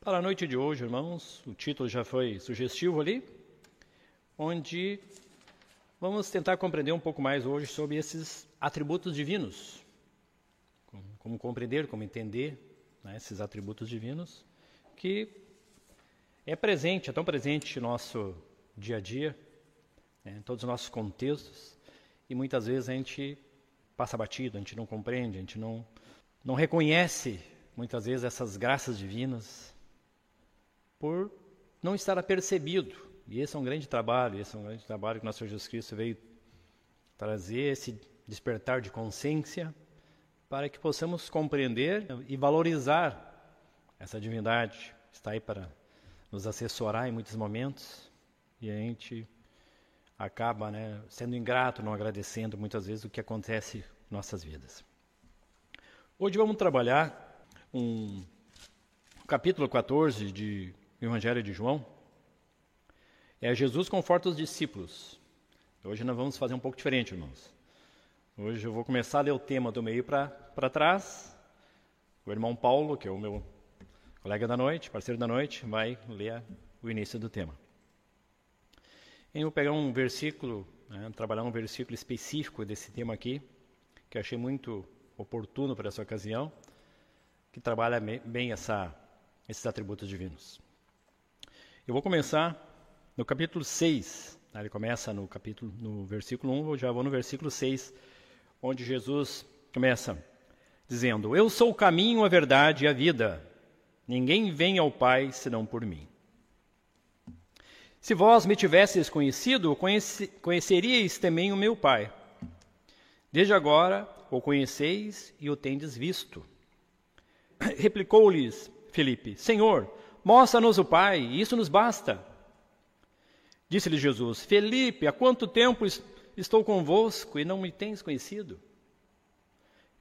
Para a noite de hoje, irmãos, o título já foi sugestivo ali, onde vamos tentar compreender um pouco mais hoje sobre esses atributos divinos. Como, compreender, como entender né, esses atributos divinos, que é presente, é tão presente no nosso dia a dia, né, em todos os nossos contextos, e muitas vezes a gente passa batido, a gente não compreende, a gente não, não reconhece muitas vezes essas graças divinas por não estar apercebido. E esse é um grande trabalho, esse é um grande trabalho que nosso Senhor Jesus Cristo veio trazer esse despertar de consciência para que possamos compreender e valorizar essa divindade. Está aí para nos assessorar em muitos momentos e a gente acaba né, sendo ingrato, não agradecendo muitas vezes o que acontece em nossas vidas. Hoje vamos trabalhar um capítulo 14 de Evangelho de João. É Jesus conforta os discípulos. Hoje nós vamos fazer um pouco diferente, irmãos. Hoje eu vou começar a ler o tema do meio para trás. O irmão Paulo, que é o meu colega da noite, parceiro da noite, vai ler o início do tema. Eu vou pegar um versículo, né, trabalhar um versículo específico desse tema aqui, que eu achei muito oportuno para essa ocasião, que trabalha bem essa, esses atributos divinos. Eu vou começar no capítulo 6, tá? ele começa no capítulo, no versículo 1, eu já vou no versículo 6, onde Jesus começa dizendo: Eu sou o caminho, a verdade e a vida. Ninguém vem ao Pai senão por mim. Se vós me tivesseis conhecido, conhece, conheceríeis também o meu Pai. Desde agora o conheceis e o tendes visto. Replicou-lhes Felipe: Senhor, mostra-nos o Pai, isso nos basta. Disse-lhe Jesus: Felipe, há quanto tempo estou convosco e não me tens conhecido?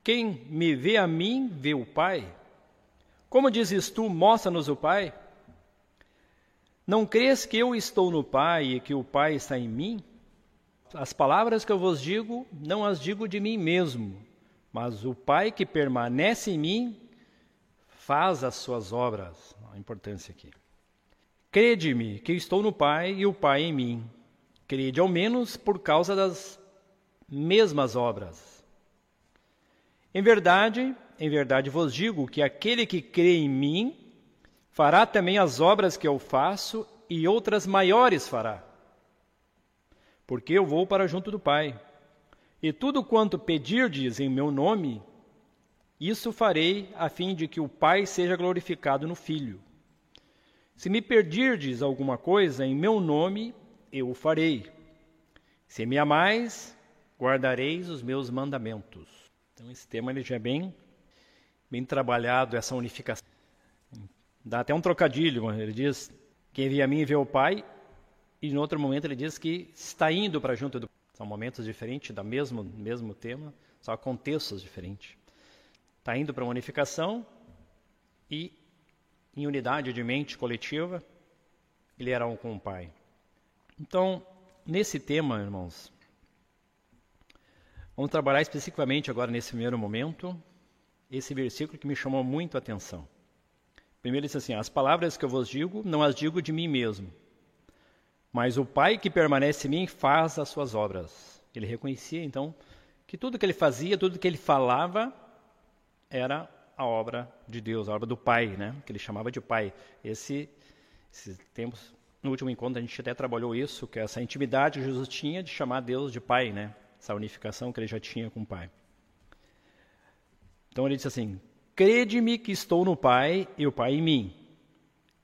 Quem me vê a mim, vê o Pai. Como dizes tu, mostra-nos o Pai? Não crês que eu estou no Pai e que o Pai está em mim? As palavras que eu vos digo, não as digo de mim mesmo, mas o Pai que permanece em mim faz as suas obras. Importância aqui. Crede-me que estou no Pai e o Pai em mim. Crede ao menos por causa das mesmas obras. Em verdade, em verdade vos digo que aquele que crê em mim Fará também as obras que eu faço e outras maiores fará. Porque eu vou para junto do Pai. E tudo quanto pedirdes em meu nome, isso farei a fim de que o Pai seja glorificado no Filho. Se me pedirdes alguma coisa em meu nome, eu o farei. Se me amais, guardareis os meus mandamentos. Então esse tema ele já é bem, bem trabalhado, essa unificação. Dá até um trocadilho, ele diz: Quem vê a mim vê o Pai, e no outro momento ele diz que está indo para junto do São momentos diferentes, do mesmo, mesmo tema, só contextos diferentes. Está indo para uma unificação e, em unidade de mente coletiva, ele era um com o Pai. Então, nesse tema, irmãos, vamos trabalhar especificamente agora nesse primeiro momento, esse versículo que me chamou muito a atenção. Primeiro ele disse assim: As palavras que eu vos digo, não as digo de mim mesmo, mas o Pai que permanece em mim faz as suas obras. Ele reconhecia então que tudo que ele fazia, tudo que ele falava, era a obra de Deus, a obra do Pai, né? Que ele chamava de Pai. Esse, esses tempos, no último encontro a gente até trabalhou isso, que é essa intimidade que Jesus tinha de chamar Deus de Pai, né? Essa unificação que ele já tinha com o Pai. Então ele disse assim: Crede-me que estou no Pai e o Pai em mim.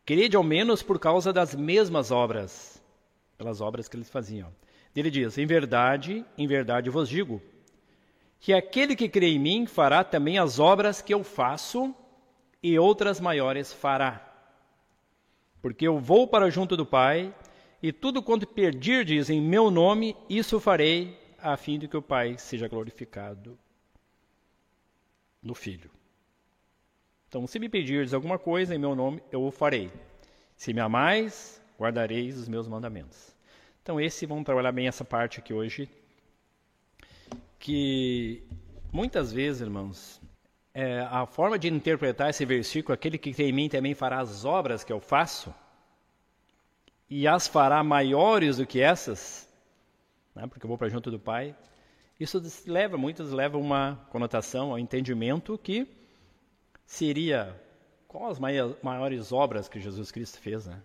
Crede ao menos por causa das mesmas obras, pelas obras que eles faziam. Ele diz: Em verdade, em verdade vos digo, que aquele que crê em mim fará também as obras que eu faço, e outras maiores fará. Porque eu vou para junto do Pai, e tudo quanto pedirdes em meu nome, isso farei, a fim de que o Pai seja glorificado no Filho. Então, se me pedirdes alguma coisa em meu nome, eu o farei. Se me amais, guardareis os meus mandamentos. Então, esse vamos trabalhar bem essa parte aqui hoje, que muitas vezes, irmãos, é, a forma de interpretar esse versículo, aquele que tem em mim também fará as obras que eu faço, e as fará maiores do que essas, né, porque eu vou para junto do Pai, isso leva, muitas levam uma conotação ao entendimento que seria qual as maiores obras que Jesus Cristo fez, né?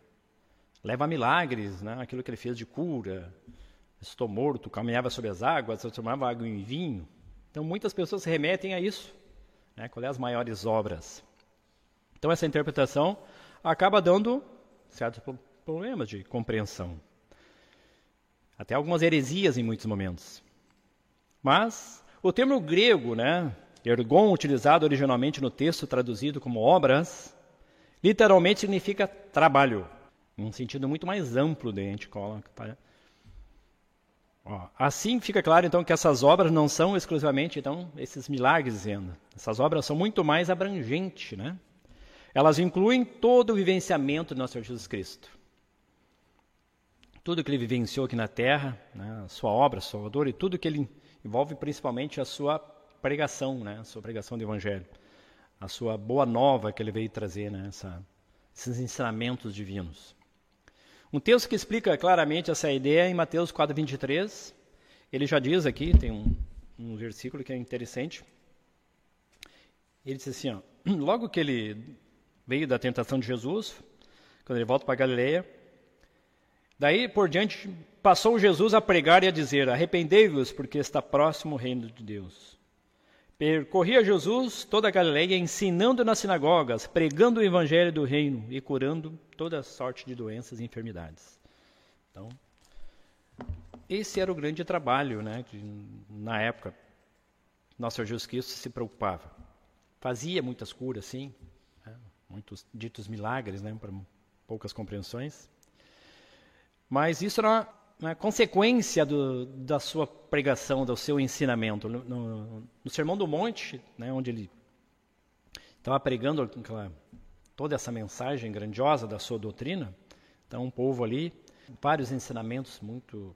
Leva a milagres, né? Aquilo que ele fez de cura, estou morto, caminhava sobre as águas, transformava água em vinho. Então muitas pessoas remetem a isso, né? Qual é as maiores obras? Então essa interpretação acaba dando certos problemas de compreensão. Até algumas heresias em muitos momentos. Mas o termo grego, né, ergon, utilizado originalmente no texto traduzido como obras, literalmente significa trabalho, num sentido muito mais amplo da gente coloca. Assim fica claro então que essas obras não são exclusivamente então esses milagres dizendo. Essas obras são muito mais abrangentes, né? Elas incluem todo o vivenciamento do nosso Senhor Jesus Cristo. Tudo que ele vivenciou aqui na terra, né, sua obra, sua dor e tudo que ele envolve principalmente a sua pregação, né? a sua pregação do Evangelho, a sua boa nova que ele veio trazer, né? Essa, esses ensinamentos divinos. Um texto que explica claramente essa ideia é em Mateus 4, 23. Ele já diz aqui, tem um, um versículo que é interessante. Ele diz assim: ó, logo que ele veio da tentação de Jesus, quando ele volta para Galileia, daí por diante passou Jesus a pregar e a dizer: Arrependei-vos, porque está próximo o reino de Deus. Percorria Jesus toda a Galileia, ensinando nas sinagogas, pregando o evangelho do reino e curando toda sorte de doenças e enfermidades. Então, esse era o grande trabalho, né, que na época nosso Senhor Jesus Cristo se preocupava. Fazia muitas curas, sim, né, muitos ditos milagres, né, para poucas compreensões. Mas isso era né, consequência do, da sua pregação, do seu ensinamento. No, no, no Sermão do Monte, né, onde ele estava pregando aquela, toda essa mensagem grandiosa da sua doutrina, então um povo ali, vários ensinamentos muito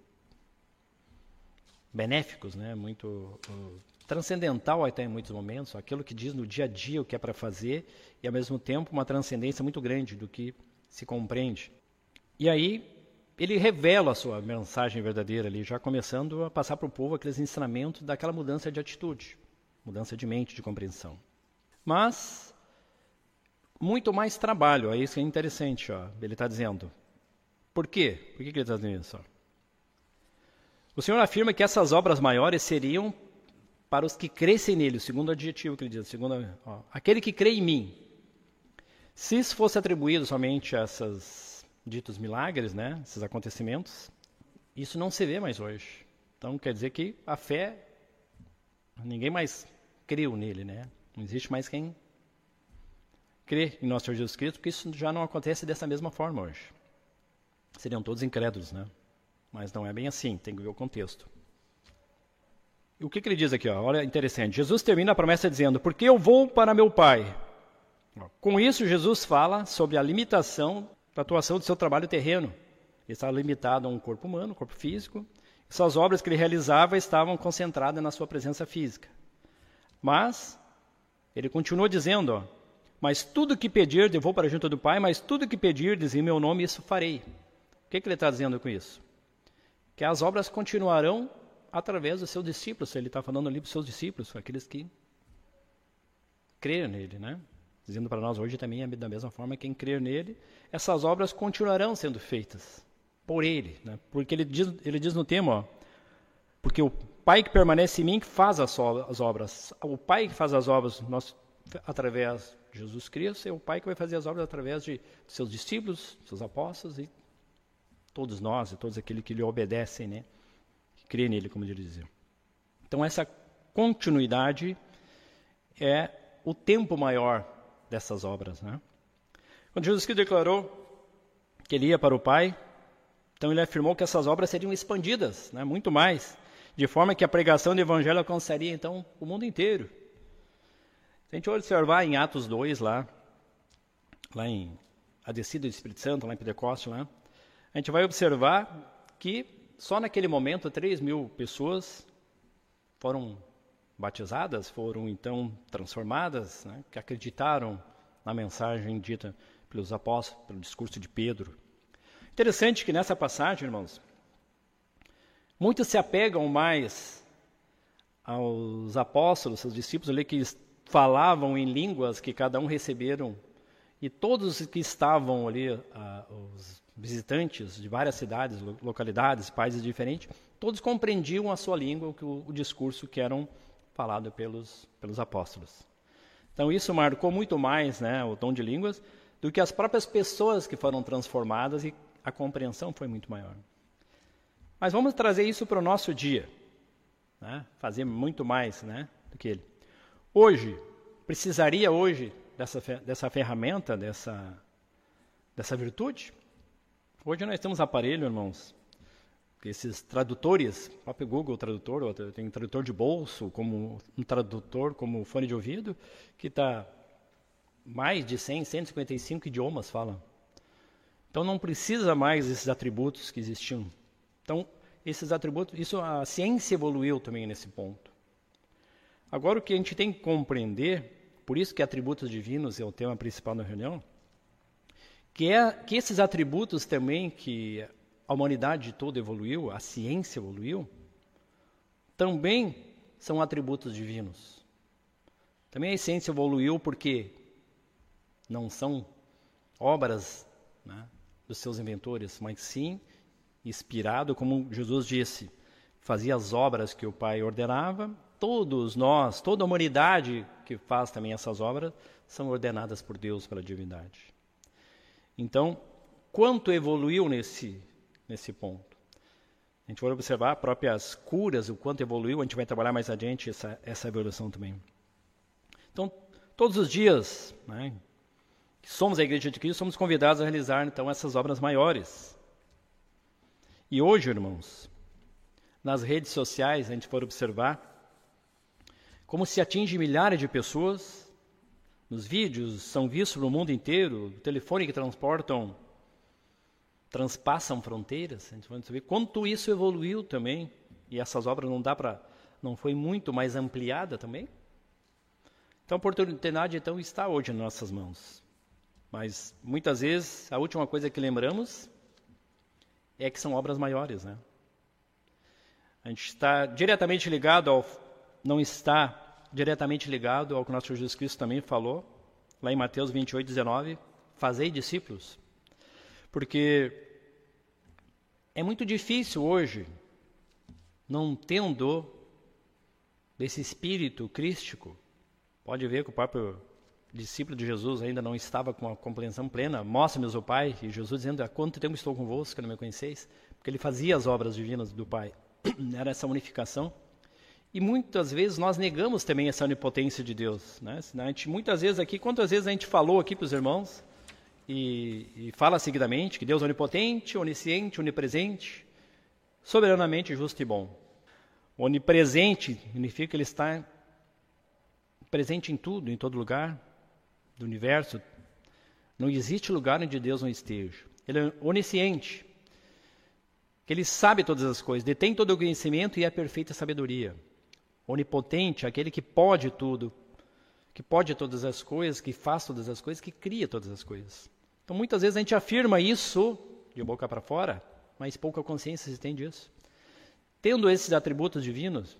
benéficos, né, muito uh, transcendental até em muitos momentos, aquilo que diz no dia a dia o que é para fazer e ao mesmo tempo uma transcendência muito grande do que se compreende. E aí ele revela a sua mensagem verdadeira ali, já começando a passar para o povo aqueles ensinamentos daquela mudança de atitude, mudança de mente, de compreensão. Mas muito mais trabalho, é isso que é interessante, ó, ele está dizendo. Por quê? Por que, ele está dizendo isso? O Senhor afirma que essas obras maiores seriam para os que crescem nele, o segundo adjetivo que ele diz, segundo, ó, aquele que crê em mim. Se isso fosse atribuído somente a essas ditos milagres, né, esses acontecimentos, isso não se vê mais hoje. Então quer dizer que a fé, ninguém mais creu nele, né? Não existe mais quem crê em nosso Senhor Jesus Cristo, porque isso já não acontece dessa mesma forma hoje. Seriam todos incrédulos, né? Mas não é bem assim, tem que ver o contexto. E o que, que ele diz aqui? Ó? Olha, interessante. Jesus termina a promessa dizendo: Porque eu vou para meu Pai. Com isso, Jesus fala sobre a limitação da atuação do seu trabalho terreno. Ele estava limitado a um corpo humano, um corpo físico. Essas obras que ele realizava estavam concentradas na sua presença física. Mas, ele continua dizendo, ó, mas tudo que pedir, eu vou para junto do Pai, mas tudo que pedirdes em meu nome, isso farei. O que, que ele está dizendo com isso? Que as obras continuarão através dos seus discípulos. Ele está falando ali para os seus discípulos, aqueles que creram nele, né? Dizendo para nós hoje também, da mesma forma, quem crer nele, essas obras continuarão sendo feitas por ele. Né? Porque ele diz, ele diz no tema, ó, porque o Pai que permanece em mim que faz as, as obras. O Pai que faz as obras nós, através de Jesus Cristo, é o Pai que vai fazer as obras através de seus discípulos, seus apóstolos e todos nós, e todos aqueles que lhe obedecem, né? que creem nele, como ele dizia. Então, essa continuidade é o tempo maior dessas obras. Né? Quando Jesus Cristo declarou que ele ia para o Pai, então ele afirmou que essas obras seriam expandidas, né, muito mais, de forma que a pregação do Evangelho alcançaria então o mundo inteiro. Se a gente observar em Atos 2, lá, lá em a descida do Espírito Santo, lá em Pentecostes, lá, a gente vai observar que só naquele momento 3 mil pessoas foram batizadas foram então transformadas, né, que acreditaram na mensagem dita pelos apóstolos, pelo discurso de Pedro. Interessante que nessa passagem, irmãos, muitos se apegam mais aos apóstolos, aos discípulos ali que falavam em línguas que cada um receberam e todos que estavam ali, ah, os visitantes de várias cidades, localidades, países diferentes, todos compreendiam a sua língua, o, o discurso que eram falado pelos, pelos apóstolos. Então isso marcou muito mais né, o tom de línguas do que as próprias pessoas que foram transformadas e a compreensão foi muito maior. Mas vamos trazer isso para o nosso dia, né, fazer muito mais né, do que ele. Hoje, precisaria hoje dessa, dessa ferramenta, dessa, dessa virtude? Hoje nós temos aparelho, irmãos, esses tradutores, o próprio Google Tradutor, tem tradutor de bolso, como um tradutor, como fone de ouvido, que está mais de 100, 155 idiomas fala. Então não precisa mais esses atributos que existiam. Então esses atributos, isso a ciência evoluiu também nesse ponto. Agora o que a gente tem que compreender, por isso que atributos divinos é o tema principal da reunião, que é que esses atributos também que a humanidade toda evoluiu, a ciência evoluiu, também são atributos divinos. Também a ciência evoluiu porque não são obras né, dos seus inventores, mas sim inspirado, como Jesus disse, fazia as obras que o Pai ordenava. Todos nós, toda a humanidade que faz também essas obras, são ordenadas por Deus, pela divindade. Então, quanto evoluiu nesse nesse ponto. A gente vai observar próprias curas, o quanto evoluiu, a gente vai trabalhar mais adiante essa, essa evolução também. Então, todos os dias, né, que somos a Igreja de Cristo, somos convidados a realizar então essas obras maiores. E hoje, irmãos, nas redes sociais, a gente for observar como se atinge milhares de pessoas, nos vídeos são vistos no mundo inteiro, telefone que transportam transpassam fronteiras. A gente vai saber quanto isso evoluiu também. E essas obras não dá para, não foi muito mais ampliada também. Então a oportunidade então está hoje em nossas mãos. Mas muitas vezes a última coisa que lembramos é que são obras maiores, né? A gente está diretamente ligado ao não está diretamente ligado ao que o nosso Jesus Cristo também falou, lá em Mateus 28, 19, fazei discípulos. Porque é muito difícil hoje, não tendo esse espírito crístico, pode ver que o próprio discípulo de Jesus ainda não estava com a compreensão plena. Mostra-me o Pai, e Jesus dizendo: Há quanto tempo estou convosco que não me conheceis? Porque ele fazia as obras divinas do Pai. Era essa unificação. E muitas vezes nós negamos também essa onipotência de Deus. Né? A gente, muitas vezes aqui, quantas vezes a gente falou aqui para os irmãos, e, e fala seguidamente que Deus é onipotente, onisciente, onipresente, soberanamente justo e bom. Onipresente significa que ele está presente em tudo, em todo lugar do universo. Não existe lugar onde Deus não esteja. Ele é onisciente, que ele sabe todas as coisas, detém todo o conhecimento e é a perfeita sabedoria. Onipotente, aquele que pode tudo, que pode todas as coisas, que faz todas as coisas, que cria todas as coisas. Então muitas vezes a gente afirma isso de boca para fora, mas pouca consciência se tem disso. Tendo esses atributos divinos,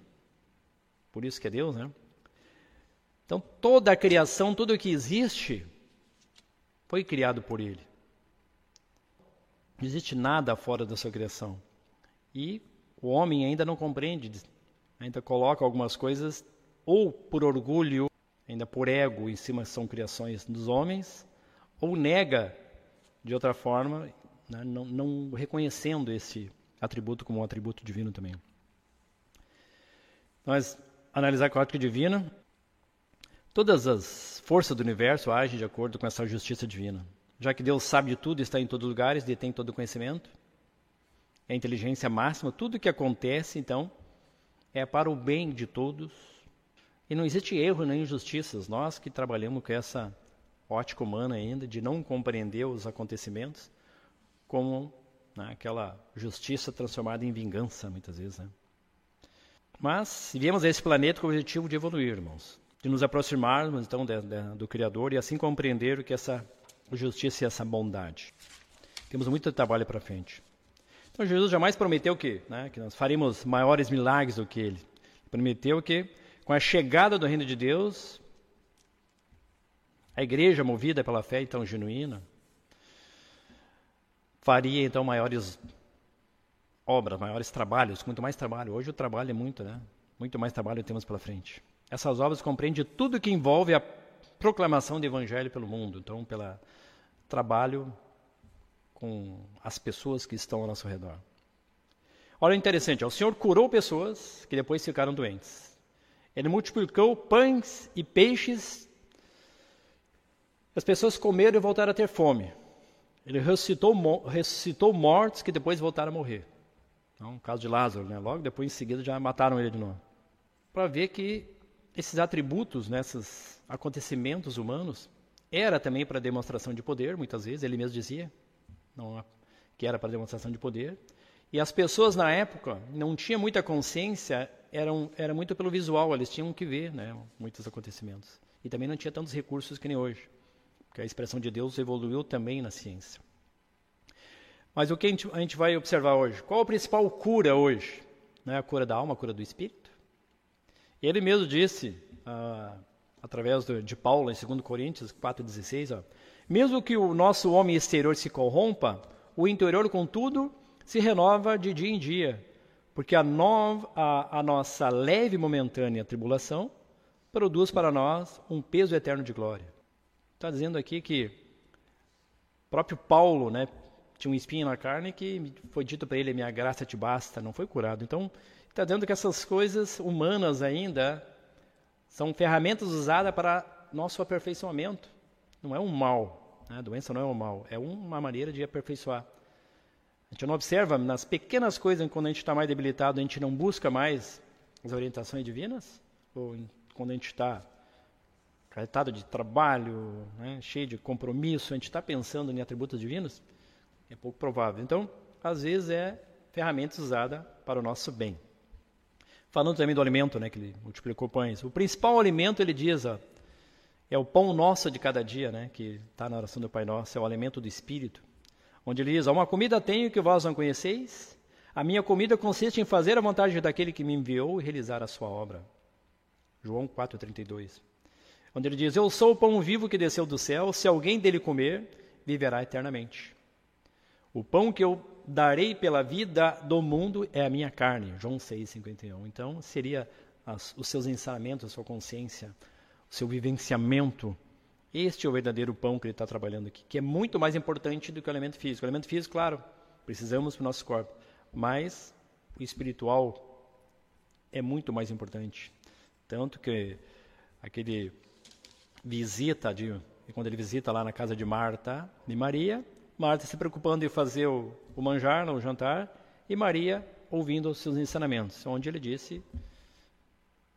por isso que é Deus, né? Então toda a criação, tudo o que existe, foi criado por Ele. Não existe nada fora da sua criação. E o homem ainda não compreende, ainda coloca algumas coisas ou por orgulho ainda por ego em cima são criações dos homens, ou nega de outra forma, né, não, não, reconhecendo esse atributo como um atributo divino também. Nós analisar a ótica divina, todas as forças do universo agem de acordo com essa justiça divina. Já que Deus sabe de tudo, está em todos os lugares, detém todo o conhecimento, é a inteligência máxima, tudo que acontece, então, é para o bem de todos e não existe erro nem injustiças. Nós que trabalhamos com essa ótica humana ainda, de não compreender os acontecimentos como né, aquela justiça transformada em vingança, muitas vezes. Né? Mas viemos a esse planeta com o objetivo de evoluir, irmãos, de nos aproximarmos então de, de, do Criador e assim compreender o que essa justiça e essa bondade. Temos muito trabalho para frente. Então Jesus jamais prometeu que, né, que nós faríamos maiores milagres do que Ele. Prometeu que com a chegada do reino de Deus, a igreja movida pela fé então genuína faria então maiores obras, maiores trabalhos, muito mais trabalho. Hoje o trabalho é muito, né? Muito mais trabalho temos pela frente. Essas obras compreendem tudo que envolve a proclamação do evangelho pelo mundo, então pelo trabalho com as pessoas que estão ao nosso redor. Olha interessante, o Senhor curou pessoas que depois ficaram doentes. Ele multiplicou pães e peixes. As pessoas comeram e voltaram a ter fome. Ele ressuscitou, ressuscitou mortos que depois voltaram a morrer. Então, o caso de Lázaro, né? logo depois em seguida já mataram ele de novo. Para ver que esses atributos, né, acontecimentos humanos, era também para demonstração de poder, muitas vezes, ele mesmo dizia não, que era para demonstração de poder. E as pessoas na época não tinham muita consciência, eram, era muito pelo visual, eles tinham que ver né, muitos acontecimentos. E também não tinha tantos recursos que nem hoje, porque a expressão de Deus evoluiu também na ciência. Mas o que a gente, a gente vai observar hoje? Qual a principal cura hoje? Não é a cura da alma, a cura do espírito? Ele mesmo disse, ah, através de, Paulo, em 2 Coríntios 4,16, mesmo que o nosso homem exterior se corrompa, o interior, contudo, se renova de dia em dia, porque a, a, a nossa leve e momentânea tribulação produz para nós um peso eterno de glória. Está dizendo aqui que próprio Paulo né, tinha um espinho na carne que foi dito para ele: minha graça te basta, não foi curado. Então, está dizendo que essas coisas humanas ainda são ferramentas usadas para nosso aperfeiçoamento. Não é um mal. Né? A doença não é um mal, é uma maneira de aperfeiçoar. A gente não observa nas pequenas coisas, quando a gente está mais debilitado, a gente não busca mais as orientações divinas? Ou quando a gente está carregado de trabalho, né, cheio de compromisso, a gente está pensando em atributos divinos? É pouco provável. Então, às vezes é ferramenta usada para o nosso bem. Falando também do alimento, né, que ele multiplicou pães. O principal alimento, ele diz, ó, é o pão nosso de cada dia, né, que está na oração do Pai Nosso, é o alimento do Espírito onde ele diz: Uma comida tenho que vós não conheceis. A minha comida consiste em fazer a vontade daquele que me enviou e realizar a sua obra. João 4,32. Onde ele diz: Eu sou o pão vivo que desceu do céu, se alguém dele comer, viverá eternamente. O pão que eu darei pela vida do mundo é a minha carne. João 6,51. Então, seria as, os seus ensinamentos, a sua consciência, o seu vivenciamento este é o verdadeiro pão que ele está trabalhando aqui, que é muito mais importante do que o elemento físico. O elemento físico, claro, precisamos para o nosso corpo, mas o espiritual é muito mais importante. Tanto que aquele visita, de, quando ele visita lá na casa de Marta e Maria, Marta se preocupando em fazer o, o manjar, o jantar, e Maria ouvindo os seus ensinamentos, onde ele disse: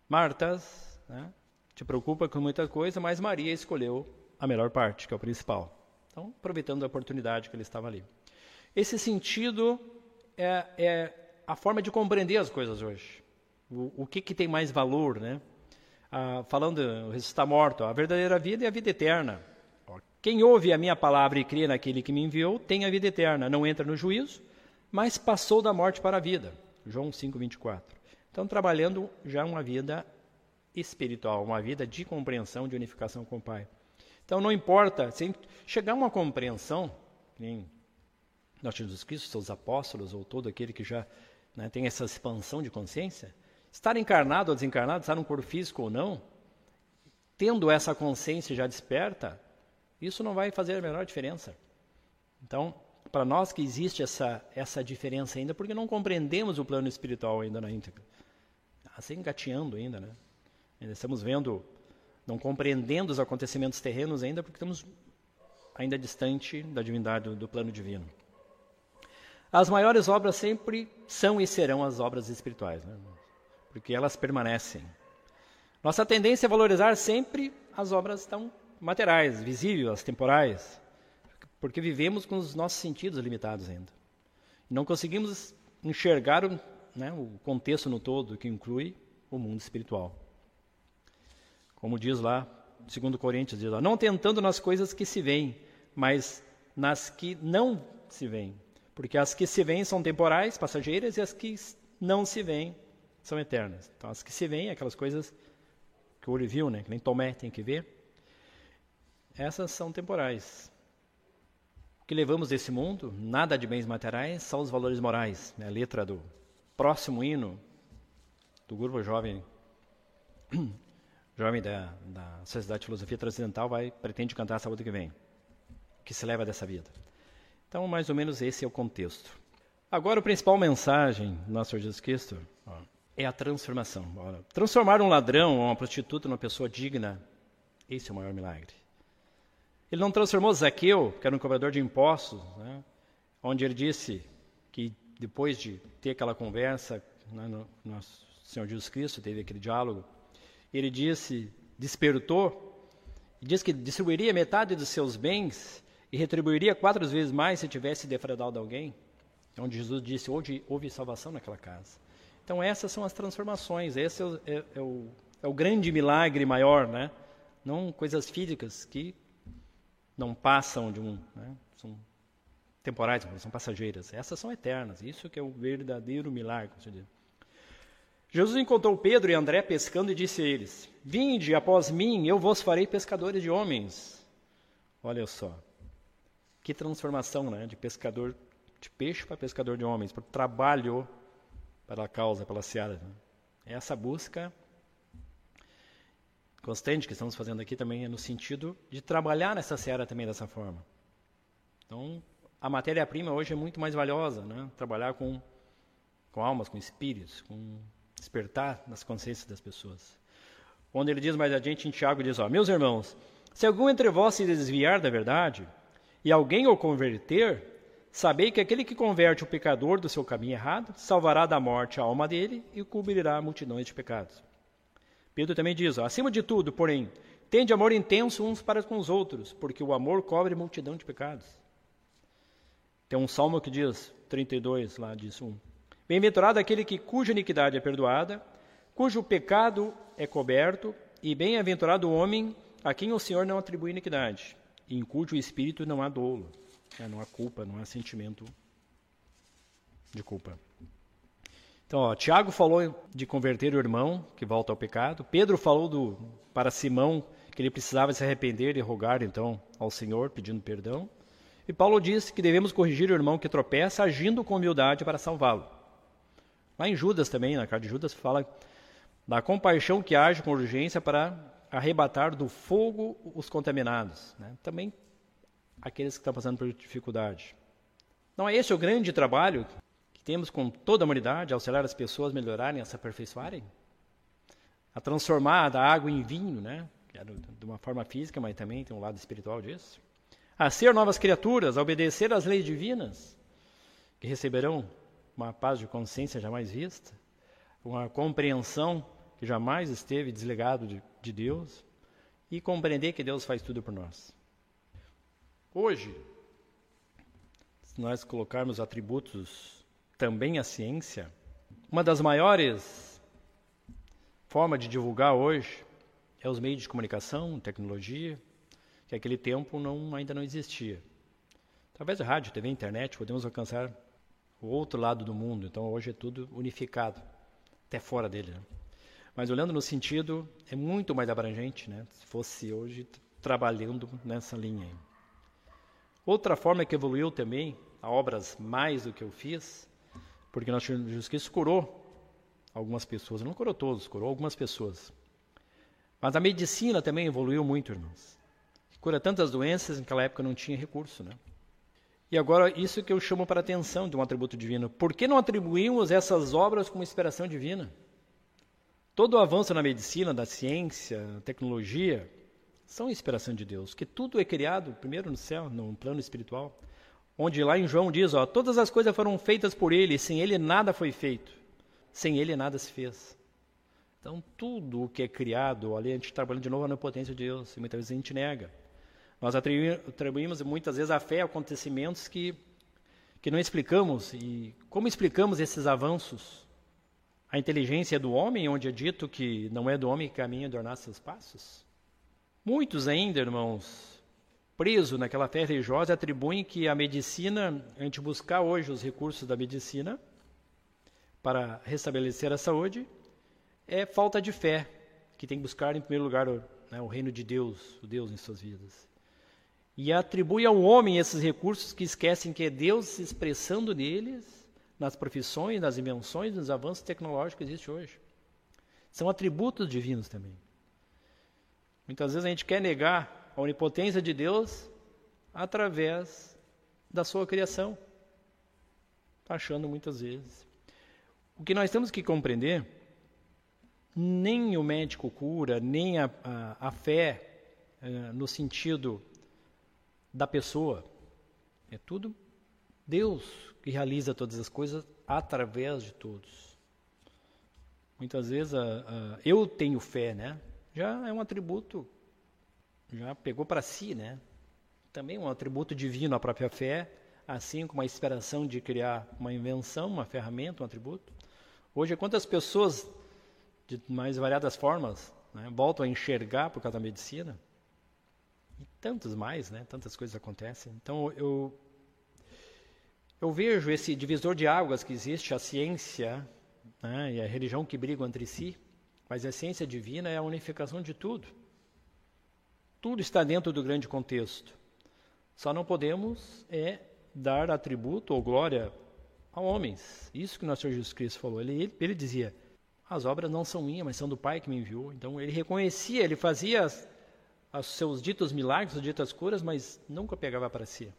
Martas, né, te preocupa com muita coisa, mas Maria escolheu a melhor parte, que é o principal. Então, aproveitando a oportunidade que ele estava ali. Esse sentido é, é a forma de compreender as coisas hoje. O, o que, que tem mais valor, né? Ah, falando ressuscitar morto, a verdadeira vida é a vida eterna. Quem ouve a minha palavra e crê naquele que me enviou tem a vida eterna, não entra no juízo, mas passou da morte para a vida. João 5:24. Então trabalhando já uma vida espiritual, uma vida de compreensão, de unificação com o Pai. Então não importa, se chegar a uma compreensão, em Jesus Cristo, seus apóstolos, ou todo aquele que já né, tem essa expansão de consciência, estar encarnado ou desencarnado, estar num corpo físico ou não, tendo essa consciência já desperta, isso não vai fazer a menor diferença. Então, para nós que existe essa, essa diferença ainda, porque não compreendemos o plano espiritual ainda na íntegra. Assim, engateando ainda, né? Ainda estamos vendo, não compreendendo os acontecimentos terrenos ainda, porque estamos ainda distante da divindade, do, do plano divino. As maiores obras sempre são e serão as obras espirituais, né? Porque elas permanecem. Nossa tendência é valorizar sempre as obras tão materiais, visíveis, as temporais, porque vivemos com os nossos sentidos limitados ainda. Não conseguimos enxergar né, o contexto no todo, que inclui o mundo espiritual. Como diz lá, segundo Coríntios, diz lá, não tentando nas coisas que se veem, mas nas que não se veem. Porque as que se veem são temporais, passageiras, e as que não se veem são eternas. Então, as que se veem, aquelas coisas que o olho viu, né, que nem Tomé tem que ver, essas são temporais. O que levamos desse mundo, nada de bens materiais, são os valores morais. Né? A letra do próximo hino do grupo jovem, jovem da, da Sociedade de Filosofia Transcendental vai pretende cantar sábado que vem. Que se leva dessa vida. Então, mais ou menos esse é o contexto. Agora, a principal mensagem do nosso Senhor Jesus Cristo é a transformação. Transformar um ladrão ou uma prostituta numa pessoa digna, esse é o maior milagre. Ele não transformou Zaqueu, que era um cobrador de impostos, né, onde ele disse que depois de ter aquela conversa, né, no, nosso Senhor Jesus Cristo teve aquele diálogo, ele disse, despertou, e disse que distribuiria metade dos seus bens e retribuiria quatro vezes mais se tivesse defraudado alguém. Onde Jesus disse, hoje houve salvação naquela casa. Então essas são as transformações, esse é o, é, é o, é o grande milagre maior, né? Não coisas físicas que não passam de um, né? são temporais, são passageiras. Essas são eternas. Isso que é o verdadeiro milagre. Jesus encontrou Pedro e André pescando e disse a eles: Vinde após mim, eu vos farei pescadores de homens. Olha só, que transformação, né? De pescador de peixe para pescador de homens, para trabalho pela causa, pela seara. Né? Essa busca constante que estamos fazendo aqui também é no sentido de trabalhar nessa seara também dessa forma. Então, a matéria-prima hoje é muito mais valiosa, né? Trabalhar com, com almas, com espíritos, com despertar nas consciências das pessoas. Onde ele diz mais adiante em Tiago, diz, ó, meus irmãos, se algum entre vós se desviar da verdade, e alguém o converter, sabei que aquele que converte o pecador do seu caminho errado, salvará da morte a alma dele e cobrirá multidões de pecados. Pedro também diz: ó, acima de tudo, porém, tende amor intenso uns para com os outros, porque o amor cobre multidão de pecados. Tem um salmo que diz, 32, lá diz um: Bem-aventurado aquele que cuja iniquidade é perdoada, cujo pecado é coberto, e bem-aventurado o homem a quem o Senhor não atribui iniquidade, e em cujo espírito não há dolo, né, não há culpa, não há sentimento de culpa. Então, ó, Tiago falou de converter o irmão que volta ao pecado. Pedro falou do, para Simão que ele precisava se arrepender e rogar então ao Senhor, pedindo perdão. E Paulo disse que devemos corrigir o irmão que tropeça, agindo com humildade para salvá-lo. Lá em Judas também, na carta de Judas, fala da compaixão que age com urgência para arrebatar do fogo os contaminados. Né? Também aqueles que estão passando por dificuldade. Não é esse o grande trabalho temos com toda a humanidade, auxiliar as pessoas a melhorarem, a se aperfeiçoarem? A transformar da água em vinho, né? Que de uma forma física, mas também tem um lado espiritual disso. A ser novas criaturas, a obedecer às leis divinas, que receberão uma paz de consciência jamais vista, uma compreensão que jamais esteve desligado de, de Deus e compreender que Deus faz tudo por nós. Hoje, se nós colocarmos atributos também a ciência, uma das maiores formas de divulgar hoje é os meios de comunicação, tecnologia, que naquele tempo não, ainda não existia. Através rádio, TV, internet, podemos alcançar o outro lado do mundo. Então hoje é tudo unificado, até fora dele. Né? Mas olhando no sentido, é muito mais abrangente, né? se fosse hoje trabalhando nessa linha. Outra forma que evoluiu também, a obras mais do que eu fiz, porque nosso Senhor Jesus Cristo curou algumas pessoas, não curou todos, curou algumas pessoas. Mas a medicina também evoluiu muito, irmãos. Cura tantas doenças, naquela época não tinha recurso, né? E agora, isso que eu chamo para a atenção de um atributo divino. Por que não atribuímos essas obras como inspiração divina? Todo o avanço na medicina, da ciência, tecnologia, são inspiração de Deus, que tudo é criado primeiro no céu, no plano espiritual onde lá em João diz, ó, todas as coisas foram feitas por ele, sem ele nada foi feito. Sem ele nada se fez. Então, tudo o que é criado, ali a gente trabalhando de novo na potência de Deus, e muitas vezes a gente nega. Nós atribuímos muitas vezes a fé a acontecimentos que, que não explicamos. E como explicamos esses avanços A inteligência é do homem, onde é dito que não é do homem que caminha de ornar seus passos? Muitos ainda, irmãos, presos naquela fé religiosa, atribuem que a medicina, a gente buscar hoje os recursos da medicina para restabelecer a saúde, é falta de fé, que tem que buscar em primeiro lugar o, né, o reino de Deus, o Deus em suas vidas. E atribui ao homem esses recursos que esquecem que é Deus se expressando neles, nas profissões, nas invenções, nos avanços tecnológicos que existem hoje. São atributos divinos também. Muitas vezes a gente quer negar a onipotência de Deus através da sua criação. Está achando muitas vezes. O que nós temos que compreender, nem o médico cura, nem a, a, a fé, é, no sentido da pessoa, é tudo Deus que realiza todas as coisas através de todos. Muitas vezes eu tenho fé, né? Já é um atributo, já pegou para si, né? Também um atributo divino a própria fé, assim como a inspiração de criar uma invenção, uma ferramenta, um atributo. Hoje, quantas pessoas, de mais variadas formas, né, voltam a enxergar por causa da medicina? E tantos mais, né? Tantas coisas acontecem. Então, eu, eu vejo esse divisor de águas que existe, a ciência né, e a religião que brigam entre si, mas a ciência divina é a unificação de tudo. Tudo está dentro do grande contexto. Só não podemos é dar atributo ou glória a homens. Isso que o nosso Senhor Jesus Cristo falou. Ele, ele, ele dizia: as obras não são minhas, mas são do Pai que me enviou. Então ele reconhecia, ele fazia os seus ditos milagres, as ditas curas, mas nunca pegava para si.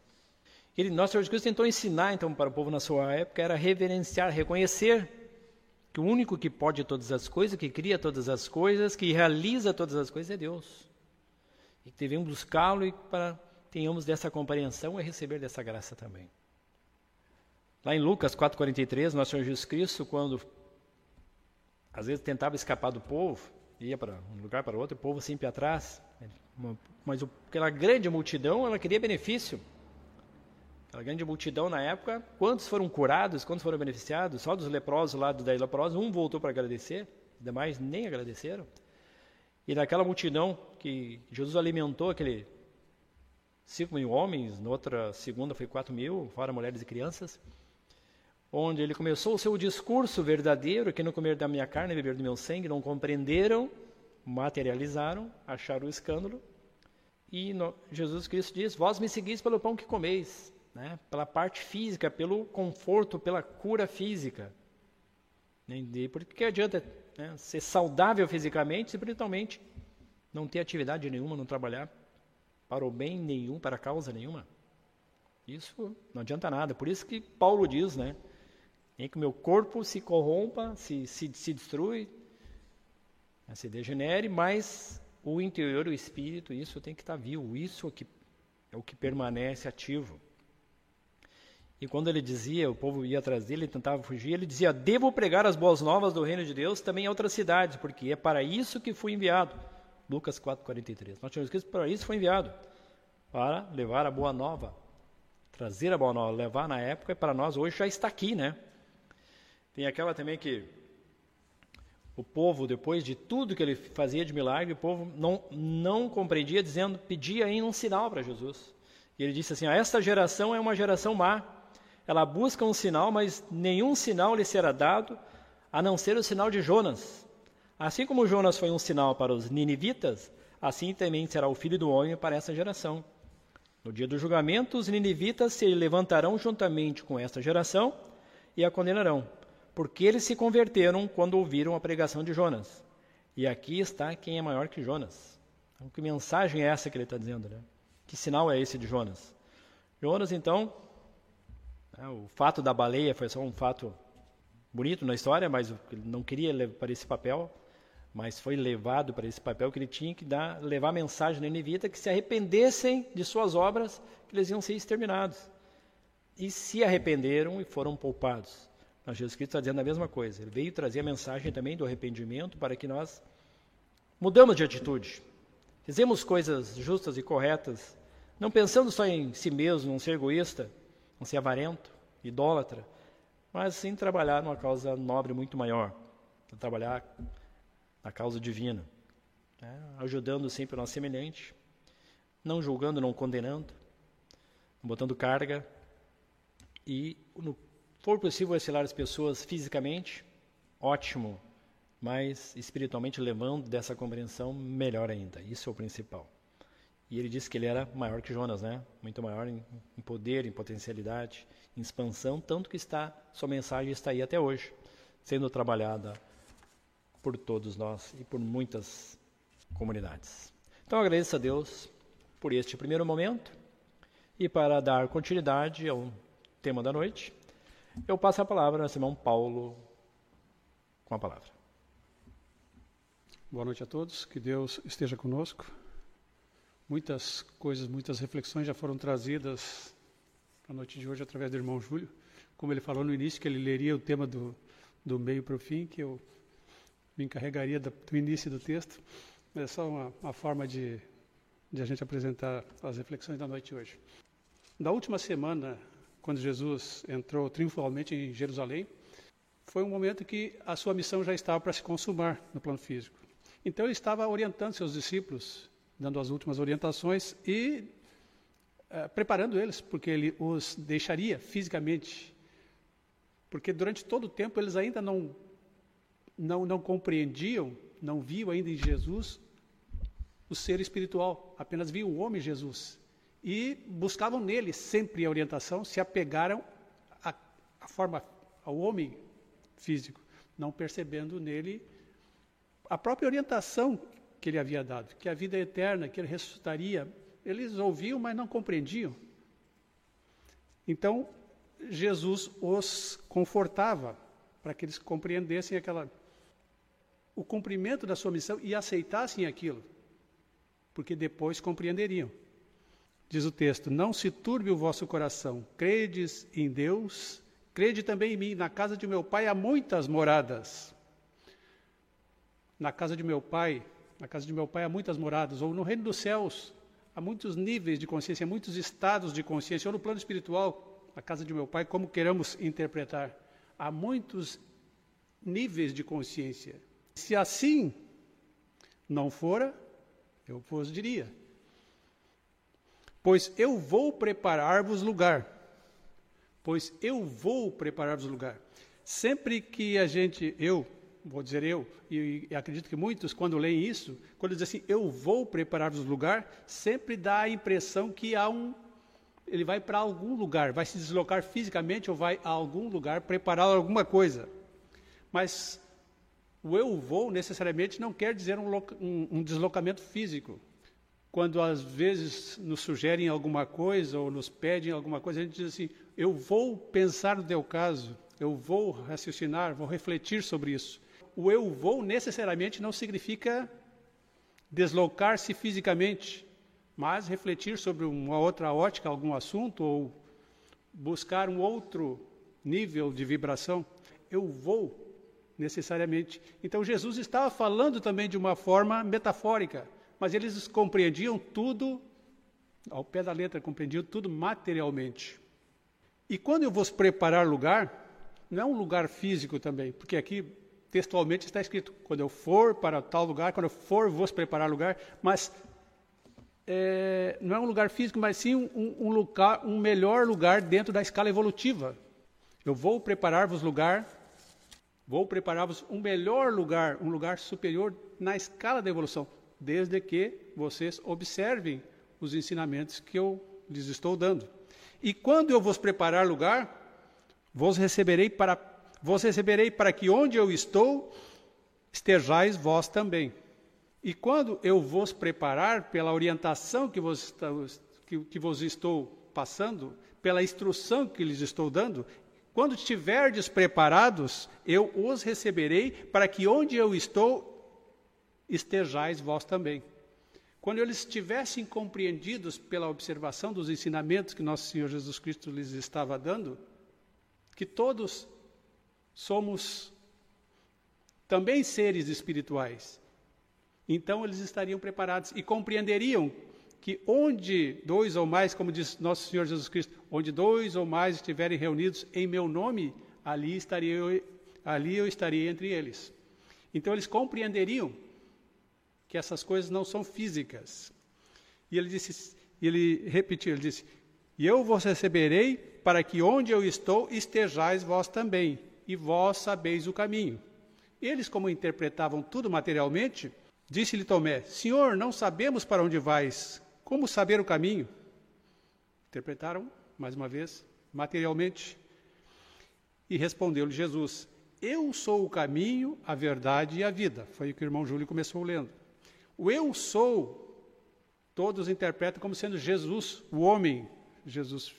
Ele, nosso Senhor Jesus Cristo tentou ensinar então para o povo na sua época era reverenciar, reconhecer que o único que pode todas as coisas, que cria todas as coisas, que realiza todas as coisas é Deus. E que devemos buscá-lo e para tenhamos dessa compreensão e receber dessa graça também. Lá em Lucas 4,43, nosso Senhor Jesus Cristo, quando às vezes tentava escapar do povo, ia para um lugar para outro, o povo sempre atrás, mas aquela grande multidão, ela queria benefício. Aquela grande multidão na época, quantos foram curados, quantos foram beneficiados? Só dos leprosos lá do dez leprosos, um voltou para agradecer, os demais nem agradeceram. E naquela multidão que Jesus alimentou aquele cinco mil homens, na outra segunda foi quatro mil, fora mulheres e crianças onde ele começou o seu discurso verdadeiro, que não comer da minha carne e beber do meu sangue, não compreenderam, materializaram, acharam o escândalo. E no, Jesus Cristo diz: Vós me seguis pelo pão que comeis, né? pela parte física, pelo conforto, pela cura física. Porque que adianta né, ser saudável fisicamente, espiritualmente, não ter atividade nenhuma, não trabalhar para o bem nenhum, para causa nenhuma? Isso não adianta nada. Por isso que Paulo diz, né? em que o meu corpo se corrompa, se, se, se destrui, né, se degenere, mas o interior, o espírito, isso tem que estar vivo, isso é que, é o que permanece ativo. E quando ele dizia, o povo ia atrás dele, ele tentava fugir, ele dizia: Devo pregar as boas novas do reino de Deus também em outras cidades, porque é para isso que fui enviado. Lucas 4,43. Nós tínhamos escrito: para isso foi enviado, para levar a boa nova, trazer a boa nova, levar na época, e para nós hoje já está aqui, né? Tem aquela também que o povo, depois de tudo que ele fazia de milagre, o povo não, não compreendia, dizendo, pedia ainda um sinal para Jesus. E ele disse assim: ah, Esta geração é uma geração má. Ela busca um sinal, mas nenhum sinal lhe será dado, a não ser o sinal de Jonas. Assim como Jonas foi um sinal para os ninivitas, assim também será o filho do homem para essa geração. No dia do julgamento, os ninivitas se levantarão juntamente com esta geração e a condenarão porque eles se converteram quando ouviram a pregação de Jonas. E aqui está quem é maior que Jonas. Então, que mensagem é essa que ele está dizendo? Né? Que sinal é esse de Jonas? Jonas, então, o fato da baleia foi só um fato bonito na história, mas ele não queria levar para esse papel, mas foi levado para esse papel que ele tinha que dar, levar a mensagem na Ninevita que se arrependessem de suas obras, que eles iam ser exterminados. E se arrependeram e foram poupados. Mas Jesus Cristo está dizendo a mesma coisa. Ele veio trazer a mensagem também do arrependimento para que nós mudamos de atitude. Fizemos coisas justas e corretas, não pensando só em si mesmo, não ser egoísta, não ser avarento, idólatra, mas sim trabalhar numa causa nobre muito maior. trabalhar na causa divina, né? ajudando sempre o nosso semelhante, não julgando, não condenando, botando carga e, no for possível, auxiliar as pessoas fisicamente, ótimo, mas espiritualmente levando dessa compreensão melhor ainda. Isso é o principal. E ele disse que ele era maior que Jonas, né? Muito maior em, em poder, em potencialidade, em expansão, tanto que está sua mensagem está aí até hoje, sendo trabalhada por todos nós e por muitas comunidades. Então agradeço a Deus por este primeiro momento e para dar continuidade ao tema da noite, eu passo a palavra ao irmão Paulo com a palavra. Boa noite a todos, que Deus esteja conosco. Muitas coisas, muitas reflexões já foram trazidas na noite de hoje através do irmão Júlio. Como ele falou no início, que ele leria o tema do, do meio para o fim, que eu me encarregaria do, início do texto. É só uma, uma forma de, de a gente apresentar as reflexões da noite de hoje. Da última semana, quando Jesus entrou triunfalmente em Jerusalém, foi um momento que a sua missão já estava para se consumar no plano físico. Então ele estava orientando seus discípulos dando as últimas orientações e uh, preparando eles, porque ele os deixaria fisicamente. Porque durante todo o tempo eles ainda não, não, não compreendiam, não viam ainda em Jesus o ser espiritual, apenas viam o homem Jesus. E buscavam nele sempre a orientação, se apegaram à, à forma, ao homem físico, não percebendo nele a própria orientação que ele havia dado, que a vida eterna, que ele ressuscitaria, eles ouviam, mas não compreendiam. Então, Jesus os confortava para que eles compreendessem aquela o cumprimento da sua missão e aceitassem aquilo, porque depois compreenderiam. Diz o texto: Não se turbe o vosso coração, credes em Deus, crede também em mim. Na casa de meu pai há muitas moradas. Na casa de meu pai na casa de meu pai há muitas moradas, ou no reino dos céus há muitos níveis de consciência, muitos estados de consciência, ou no plano espiritual, na casa de meu pai, como queiramos interpretar, há muitos níveis de consciência. Se assim não fora, eu vos diria: Pois eu vou preparar-vos lugar. Pois eu vou preparar-vos lugar. Sempre que a gente, eu, vou dizer eu, e, e, acredito que muitos, quando leem isso, quando dizem assim, eu vou preparar-vos lugar, sempre dá a impressão que há um. Ele vai para algum lugar, vai se deslocar fisicamente ou vai a algum lugar preparar alguma coisa. Mas o eu vou necessariamente não quer dizer um, um, um deslocamento físico. Quando às vezes nos sugerem alguma coisa ou nos pedem alguma coisa, a gente diz assim: eu vou pensar no teu caso, eu vou raciocinar, vou refletir sobre isso o eu vou necessariamente não significa deslocar-se fisicamente, mas refletir sobre uma outra ótica, algum assunto, ou buscar um outro nível de vibração. Eu vou necessariamente. Então Jesus estava falando também de uma forma metafórica, mas eles compreendiam tudo ao pé da letra, compreendiam tudo materialmente. E quando eu vou preparar lugar, não é um lugar físico também, porque aqui textualmente está escrito: quando eu for para tal lugar, quando eu for, vos preparar lugar. Mas é, não é um lugar físico, mas sim um, um, lugar, um melhor lugar dentro da escala evolutiva. Eu vou preparar-vos lugar, vou preparar-vos um melhor lugar, um lugar superior na escala da evolução, desde que vocês observem os ensinamentos que eu lhes estou dando. E quando eu vos preparar lugar, vos receberei para vos receberei para que onde eu estou, estejais vós também. E quando eu vos preparar pela orientação que vos, que, que vos estou passando, pela instrução que lhes estou dando, quando estiverdes preparados, eu os receberei para que onde eu estou, estejais vós também. Quando eles estivessem compreendidos pela observação dos ensinamentos que nosso Senhor Jesus Cristo lhes estava dando, que todos somos também seres espirituais. Então eles estariam preparados e compreenderiam que onde dois ou mais, como diz nosso Senhor Jesus Cristo, onde dois ou mais estiverem reunidos em meu nome, ali estaria eu, ali eu estaria entre eles. Então eles compreenderiam que essas coisas não são físicas. E ele disse, ele repetiu, ele disse: "E eu vos receberei para que onde eu estou estejais vós também, e vós sabeis o caminho." Eles, como interpretavam tudo materialmente, disse-lhe Tomé: Senhor, não sabemos para onde vais. Como saber o caminho? Interpretaram, mais uma vez, materialmente. E respondeu-lhe Jesus: Eu sou o caminho, a verdade e a vida. Foi o que o irmão Júlio começou lendo. O eu sou, todos interpretam como sendo Jesus, o homem. Jesus.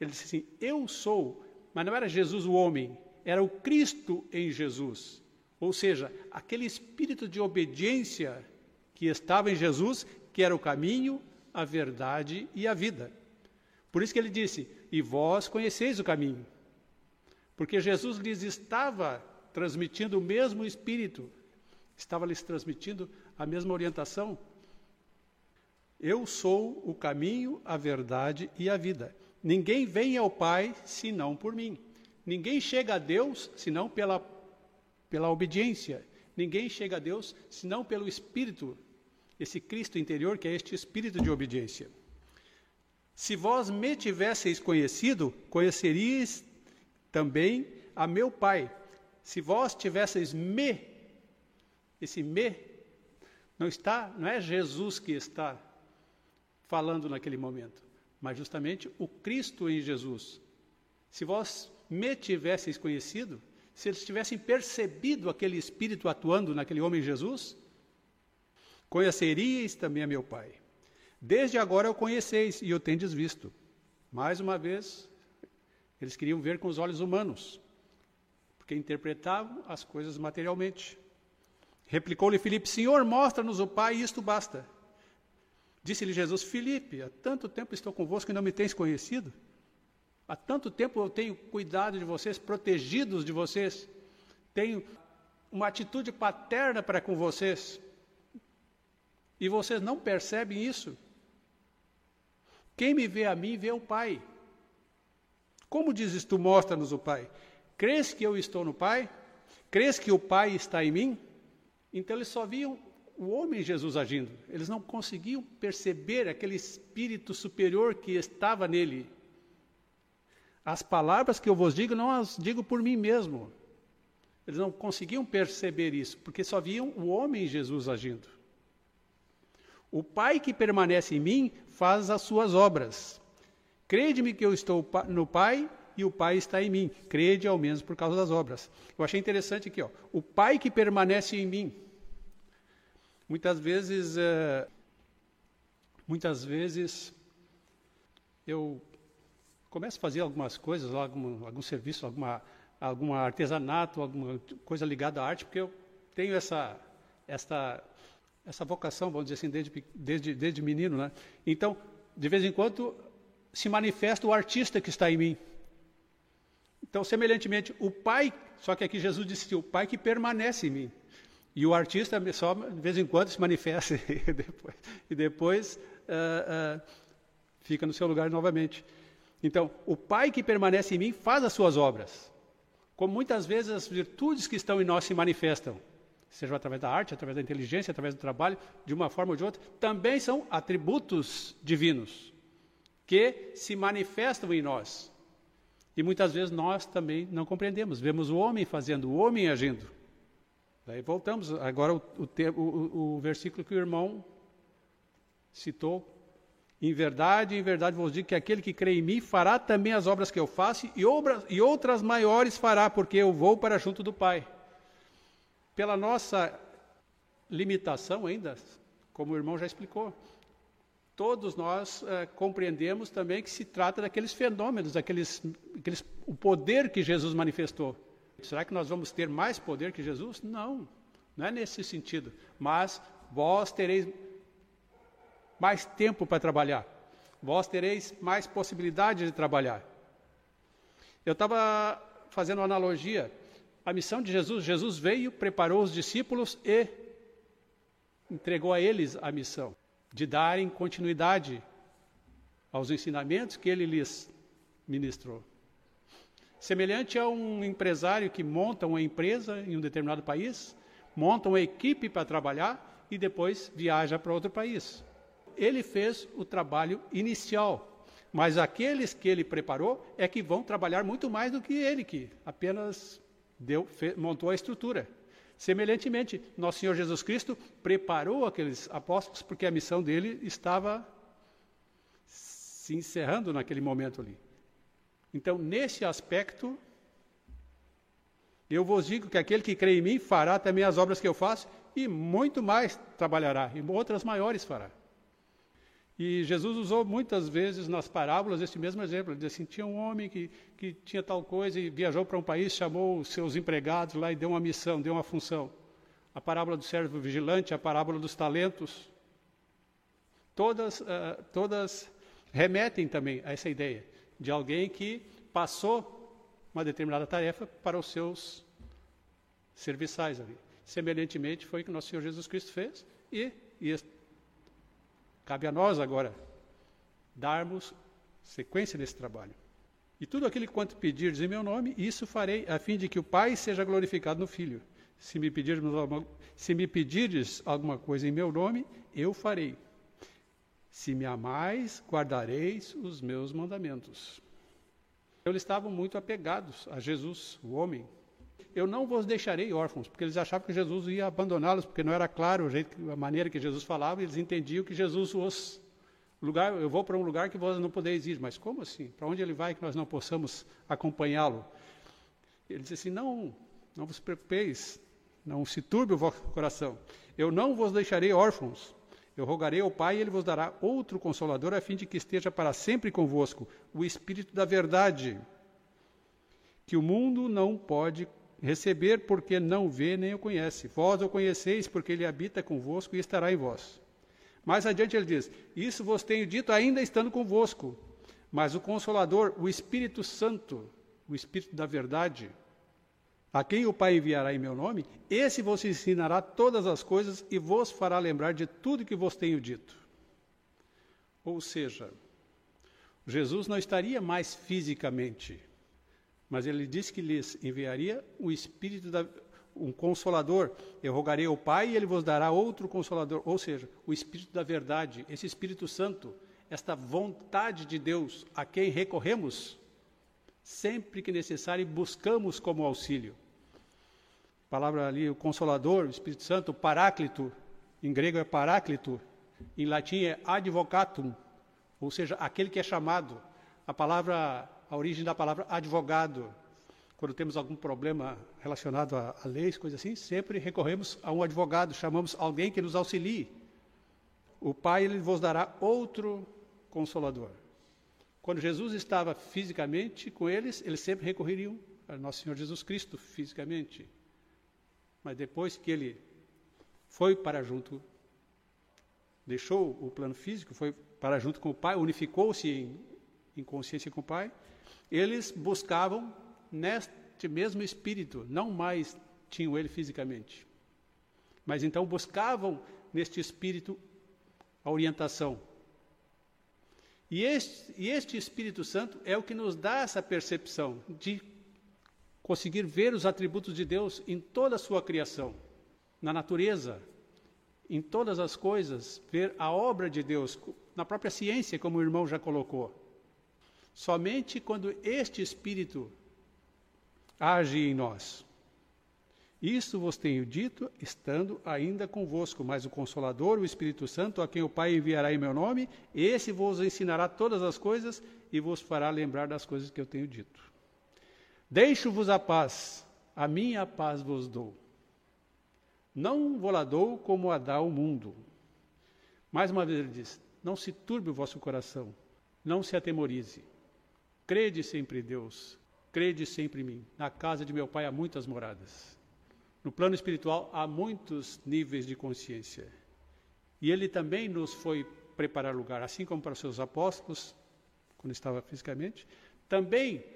Ele disse assim: Eu sou, mas não era Jesus o homem, era o Cristo em Jesus. Ou seja, aquele espírito de obediência que estava em Jesus, que era o caminho, a verdade e a vida. Por isso que ele disse: E vós conheceis o caminho. Porque Jesus lhes estava transmitindo o mesmo espírito, estava lhes transmitindo a mesma orientação. Eu sou o caminho, a verdade e a vida. Ninguém vem ao Pai senão por mim. Ninguém chega a Deus senão pela, pela obediência. Ninguém chega a Deus senão pelo Espírito, esse Cristo interior que é este Espírito de obediência. Se vós me tivesseis conhecido, conheceríeis também a meu Pai. Se vós tivesseis me, esse me não está, não é Jesus que está falando naquele momento, mas justamente o Cristo em Jesus. Se vós me tivesseis conhecido, se eles tivessem percebido aquele Espírito atuando naquele homem Jesus, conheceríeis também a meu Pai. Desde agora o conheceis e o tendes visto. Mais uma vez, eles queriam ver com os olhos humanos, porque interpretavam as coisas materialmente. Replicou-lhe Filipe: Senhor, mostra-nos o Pai, e isto basta. Disse-lhe Jesus: Filipe, há tanto tempo estou convosco e não me tens conhecido? Há tanto tempo eu tenho cuidado de vocês, protegidos de vocês, tenho uma atitude paterna para com vocês, e vocês não percebem isso. Quem me vê a mim, vê o Pai. Como dizes tu, mostra-nos o Pai? Crês que eu estou no Pai? Crês que o Pai está em mim? Então eles só viam o homem Jesus agindo, eles não conseguiam perceber aquele espírito superior que estava nele. As palavras que eu vos digo, não as digo por mim mesmo. Eles não conseguiam perceber isso, porque só viam o homem Jesus agindo. O Pai que permanece em mim faz as suas obras. Crede-me que eu estou no Pai e o Pai está em mim. Crede ao menos por causa das obras. Eu achei interessante aqui, ó. O Pai que permanece em mim. Muitas vezes, é, muitas vezes eu começo a fazer algumas coisas, algum, algum serviço, alguma, algum artesanato, alguma coisa ligada à arte, porque eu tenho essa, essa, essa vocação, vamos dizer assim, desde, desde, desde menino. Né? Então, de vez em quando, se manifesta o artista que está em mim. Então, semelhantemente, o Pai, só que aqui Jesus disse o Pai que permanece em mim. E o artista só de vez em quando se manifesta e depois, e depois uh, uh, fica no seu lugar novamente. Então, o Pai que permanece em mim faz as suas obras. Como muitas vezes as virtudes que estão em nós se manifestam, seja através da arte, através da inteligência, através do trabalho, de uma forma ou de outra, também são atributos divinos que se manifestam em nós. E muitas vezes nós também não compreendemos. Vemos o homem fazendo, o homem agindo. Daí voltamos agora o, o, o, versículo que o irmão citou em verdade, em verdade vos digo que aquele que crê em mim fará também as obras que eu faço e, obras, e outras maiores fará, porque eu vou para junto do Pai. Pela nossa limitação ainda, como o irmão já explicou, todos nós é, compreendemos também que se trata daqueles fenômenos, daqueles, daqueles, o poder que Jesus manifestou. Será que nós vamos ter mais poder que Jesus? Não, não é nesse sentido. Mas vós tereis mais tempo para trabalhar. Vós tereis mais possibilidade de trabalhar. Eu estava fazendo uma analogia. A missão de Jesus, Jesus veio, preparou os discípulos e entregou a eles a missão de darem continuidade aos ensinamentos que ele lhes ministrou. Semelhante a um empresário que monta uma empresa em um determinado país, monta uma equipe para trabalhar e depois viaja para outro país. Ele fez o trabalho inicial, mas aqueles que ele preparou é que vão trabalhar muito mais do que ele, que apenas deu, fez, montou a estrutura. Semelhantemente, nosso Senhor Jesus Cristo preparou aqueles apóstolos porque a missão dele estava se encerrando naquele momento ali. Então, nesse aspecto, eu vos digo que aquele que crê em mim fará também as obras que eu faço e muito mais trabalhará, e outras maiores fará. E Jesus usou muitas vezes nas parábolas esse mesmo exemplo. Ele disse assim: tinha um homem que, que tinha tal coisa e viajou para um país, chamou os seus empregados lá e deu uma missão, deu uma função. A parábola do servo vigilante, a parábola dos talentos. Todas, uh, todas remetem também a essa ideia de alguém que passou uma determinada tarefa para os seus serviçais ali. Semelhantemente, foi o que nosso Senhor Jesus Cristo fez e, e cabe a nós agora darmos sequência nesse trabalho. E tudo aquilo quanto pedirdes em meu nome, isso farei, a fim de que o Pai seja glorificado no Filho. Se me pedirdes alguma, se me pedirdes alguma coisa em meu nome, eu farei. Se me amais, guardareis os meus mandamentos. Eles estavam muito apegados a Jesus, o homem. Eu não vos deixarei órfãos, porque eles achavam que Jesus ia abandoná-los, porque não era claro jeito, a maneira que Jesus falava, eles entendiam que Jesus os lugar, eu vou para um lugar que vós não podeis ir, mas como assim? Para onde ele vai que nós não possamos acompanhá-lo? Ele disse assim: Não, não vos preocupeis, não se turbe o vosso coração. Eu não vos deixarei órfãos, eu rogarei ao Pai e ele vos dará outro consolador, a fim de que esteja para sempre convosco, o Espírito da Verdade, que o mundo não pode receber porque não vê nem o conhece. Vós o conheceis porque ele habita convosco e estará em vós. Mais adiante ele diz: Isso vos tenho dito ainda estando convosco, mas o Consolador, o Espírito Santo, o Espírito da Verdade, a quem o Pai enviará em meu nome, esse vos ensinará todas as coisas e vos fará lembrar de tudo que vos tenho dito. Ou seja, Jesus não estaria mais fisicamente, mas ele disse que lhes enviaria o Espírito da, um consolador. Eu rogarei ao Pai e ele vos dará outro consolador, ou seja, o Espírito da verdade, esse Espírito Santo, esta vontade de Deus a quem recorremos sempre que necessário e buscamos como auxílio palavra ali, o Consolador, o Espírito Santo, o Paráclito, em grego é Paráclito, em latim é Advocatum, ou seja, aquele que é chamado. A palavra, a origem da palavra advogado. Quando temos algum problema relacionado a, a leis, coisas assim, sempre recorremos a um advogado, chamamos alguém que nos auxilie. O Pai ele vos dará outro consolador. Quando Jesus estava fisicamente com eles, eles sempre recorreriam a nosso Senhor Jesus Cristo fisicamente. Mas depois que ele foi para junto, deixou o plano físico, foi para junto com o Pai, unificou-se em, em consciência com o Pai, eles buscavam neste mesmo espírito, não mais tinham ele fisicamente, mas então buscavam neste espírito a orientação. E este, e este Espírito Santo é o que nos dá essa percepção de conseguir ver os atributos de Deus em toda a sua criação, na natureza, em todas as coisas, ver a obra de Deus, na própria ciência, como o irmão já colocou. Somente quando este Espírito age em nós. Isso vos tenho dito, estando ainda convosco, mas o Consolador, o Espírito Santo, a quem o Pai enviará em meu nome, esse vos ensinará todas as coisas e vos fará lembrar das coisas que eu tenho dito. Deixo-vos a paz, a minha paz vos dou. Não vou lá dou como a dá o mundo. Mais uma vez ele diz: Não se turbe o vosso coração, não se atemorize. Crede sempre em Deus, crede sempre em mim. Na casa de meu pai há muitas moradas. No plano espiritual há muitos níveis de consciência. E ele também nos foi preparar lugar, assim como para os seus apóstolos, quando estava fisicamente, também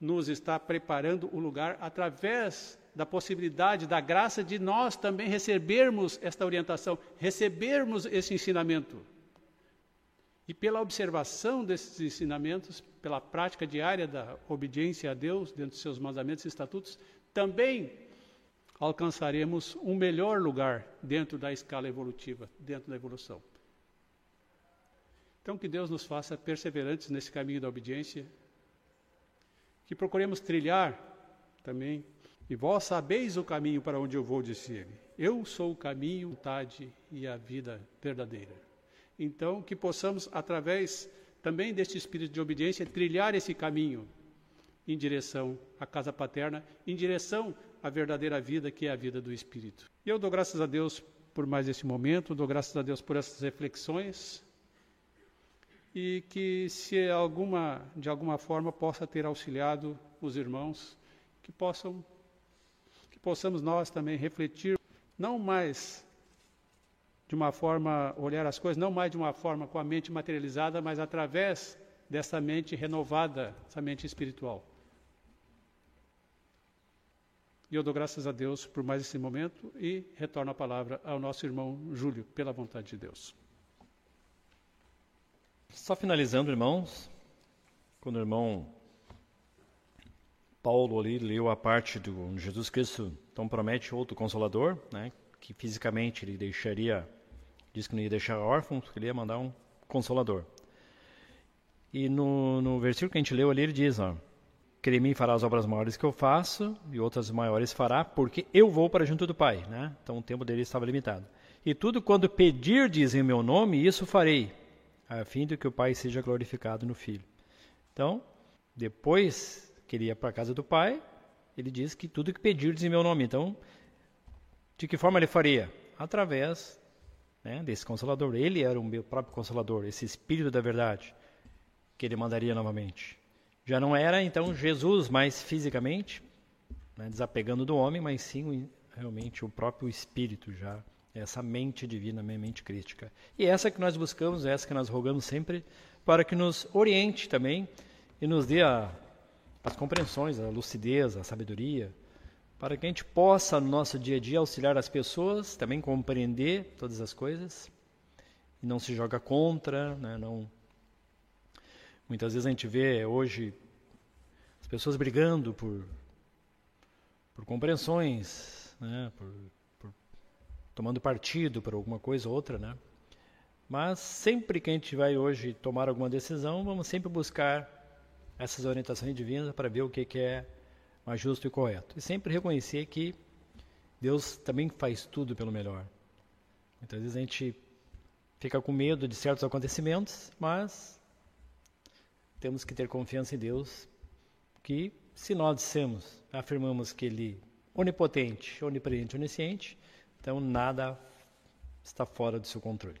nos está preparando o lugar através da possibilidade, da graça de nós também recebermos esta orientação, recebermos esse ensinamento. E pela observação desses ensinamentos, pela prática diária da obediência a Deus, dentro dos seus mandamentos e estatutos, também alcançaremos um melhor lugar dentro da escala evolutiva, dentro da evolução. Então, que Deus nos faça perseverantes nesse caminho da obediência, que procuremos trilhar também. E vós sabeis o caminho para onde eu vou, disse ele. Eu sou o caminho, a vontade e a vida verdadeira. Então, que possamos, através também deste espírito de obediência, trilhar esse caminho em direção à casa paterna, em direção à verdadeira vida, que é a vida do Espírito. E eu dou graças a Deus por mais esse momento, dou graças a Deus por essas reflexões e que se alguma de alguma forma possa ter auxiliado os irmãos que possam que possamos nós também refletir não mais de uma forma olhar as coisas não mais de uma forma com a mente materializada, mas através dessa mente renovada, essa mente espiritual. E eu dou graças a Deus por mais esse momento e retorno a palavra ao nosso irmão Júlio, pela vontade de Deus. Só finalizando, irmãos, quando o irmão Paulo ali leu a parte do Jesus Cristo, então promete outro consolador, né, que fisicamente ele deixaria, diz que não ia deixar órfão, que ele ia mandar um consolador. E no, no versículo que a gente leu ali, ele diz, ó, em mim fará as obras maiores que eu faço e outras maiores fará, porque eu vou para junto do Pai. Né? Então o tempo dele estava limitado. E tudo quando pedirdes em meu nome, isso farei, a fim de que o Pai seja glorificado no Filho. Então, depois que ele ia para a casa do Pai, ele diz que tudo que pedirdes em meu nome. Então, de que forma ele faria? Através né, desse Consolador. Ele era o meu próprio Consolador, esse Espírito da Verdade, que ele mandaria novamente. Já não era então Jesus mais fisicamente, né, desapegando do homem, mas sim realmente o próprio Espírito já, essa mente divina, mente crítica. E essa que nós buscamos, essa que nós rogamos sempre, para que nos oriente também e nos dê a, as compreensões, a lucidez, a sabedoria, para que a gente possa no nosso dia a dia auxiliar as pessoas, também compreender todas as coisas e não se joga contra, né, não Muitas vezes a gente vê hoje as pessoas brigando por, por compreensões, né? por, tomando partido por alguma coisa ou outra. Né? Mas sempre que a gente vai hoje tomar alguma decisão, vamos sempre buscar essas orientações divinas para ver o que, que é mais justo e correto. E sempre reconhecer que Deus também faz tudo pelo melhor. Muitas vezes a gente fica com medo de certos acontecimentos, mas temos que ter confiança em Deus, que se nós dissemos, afirmamos que Ele é onipotente, onipresente, onisciente, então nada está fora do seu controle.